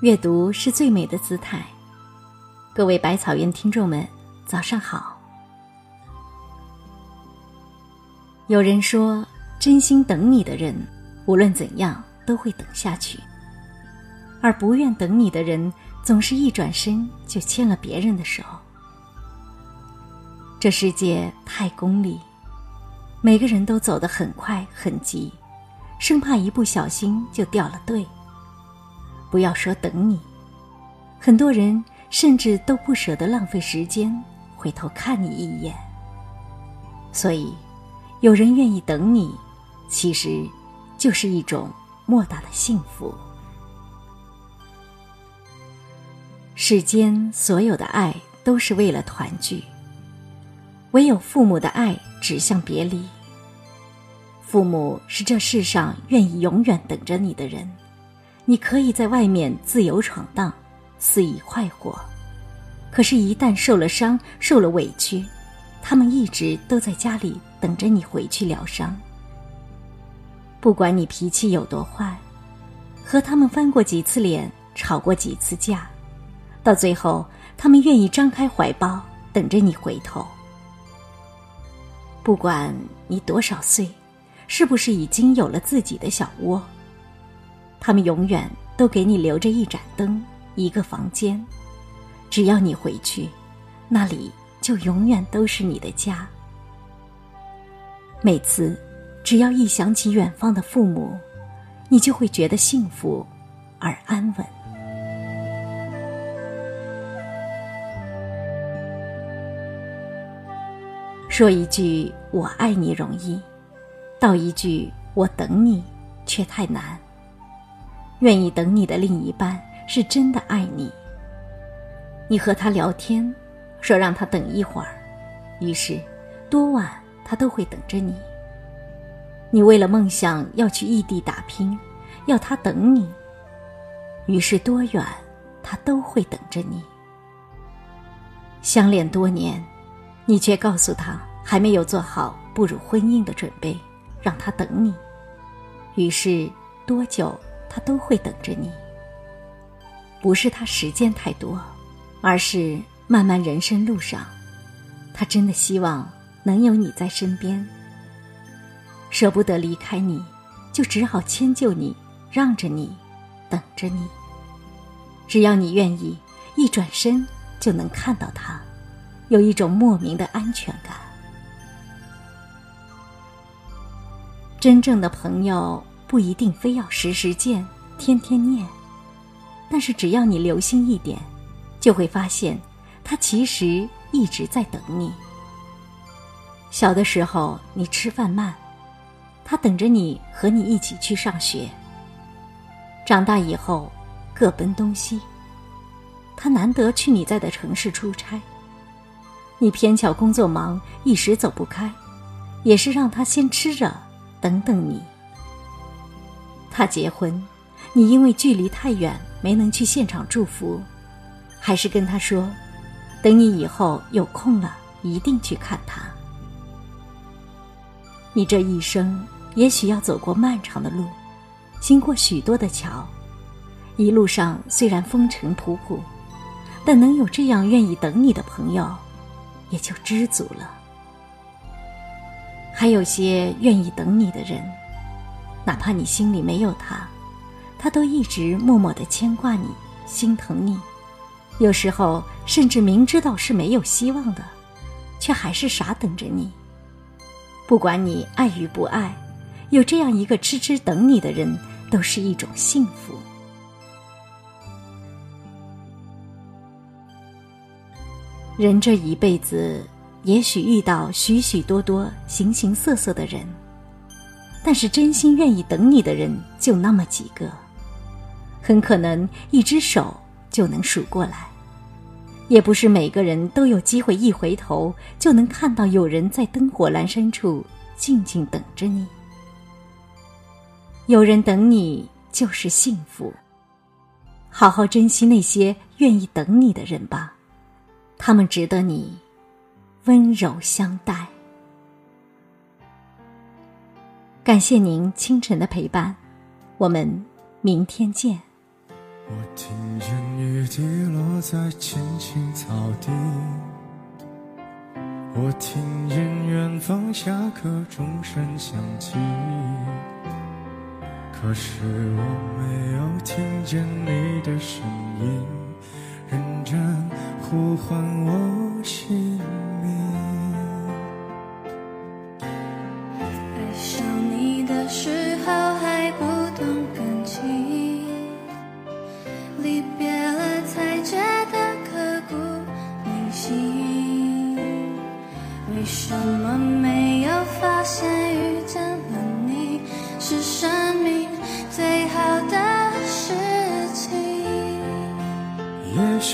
阅读是最美的姿态。各位百草园听众们，早上好。有人说，真心等你的人，无论怎样都会等下去；而不愿等你的人，总是一转身就牵了别人的手。这世界太功利，每个人都走得很快很急，生怕一不小心就掉了队。不要说等你，很多人甚至都不舍得浪费时间回头看你一眼。所以，有人愿意等你，其实就是一种莫大的幸福。世间所有的爱都是为了团聚，唯有父母的爱指向别离。父母是这世上愿意永远等着你的人。你可以在外面自由闯荡，肆意快活，可是，一旦受了伤、受了委屈，他们一直都在家里等着你回去疗伤。不管你脾气有多坏，和他们翻过几次脸、吵过几次架，到最后，他们愿意张开怀抱等着你回头。不管你多少岁，是不是已经有了自己的小窝？他们永远都给你留着一盏灯，一个房间，只要你回去，那里就永远都是你的家。每次，只要一想起远方的父母，你就会觉得幸福而安稳。说一句“我爱你”容易，道一句“我等你”却太难。愿意等你的另一半是真的爱你。你和他聊天，说让他等一会儿，于是多晚他都会等着你。你为了梦想要去异地打拼，要他等你，于是多远他都会等着你。相恋多年，你却告诉他还没有做好步入婚姻的准备，让他等你，于是多久？他都会等着你，不是他时间太多，而是漫漫人生路上，他真的希望能有你在身边。舍不得离开你，就只好迁就你，让着你，等着你。只要你愿意，一转身就能看到他，有一种莫名的安全感。真正的朋友。不一定非要时时见，天天念，但是只要你留心一点，就会发现，他其实一直在等你。小的时候你吃饭慢，他等着你和你一起去上学。长大以后各奔东西，他难得去你在的城市出差，你偏巧工作忙，一时走不开，也是让他先吃着，等等你。他结婚，你因为距离太远没能去现场祝福，还是跟他说，等你以后有空了一定去看他。你这一生也许要走过漫长的路，经过许多的桥，一路上虽然风尘仆仆，但能有这样愿意等你的朋友，也就知足了。还有些愿意等你的人。哪怕你心里没有他，他都一直默默的牵挂你，心疼你。有时候甚至明知道是没有希望的，却还是傻等着你。不管你爱与不爱，有这样一个痴痴等你的人，都是一种幸福。人这一辈子，也许遇到许许多多形形色色的人。但是真心愿意等你的人就那么几个，很可能一只手就能数过来。也不是每个人都有机会一回头就能看到有人在灯火阑珊处静静等着你。有人等你就是幸福，好好珍惜那些愿意等你的人吧，他们值得你温柔相待。感谢您清晨的陪伴，我们明天见。我听见雨滴落在青青草地，我听见远方下课钟声响起，可是我没有听见你的声音，认真呼唤我姓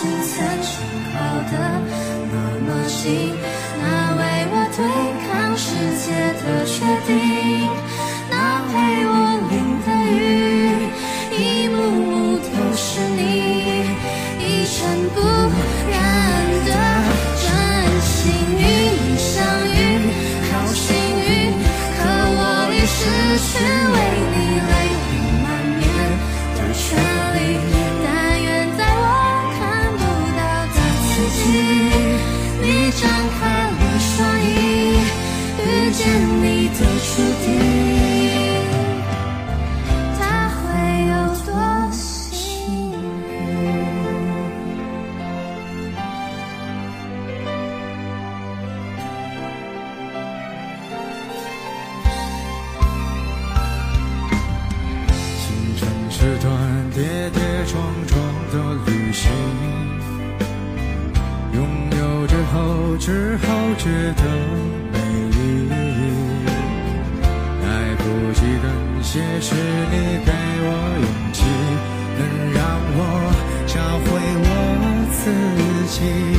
曾经靠得那么近，那为我对抗世界的决定，后只好觉得美丽。来不及感谢是你给我勇气，能让我找回我自己。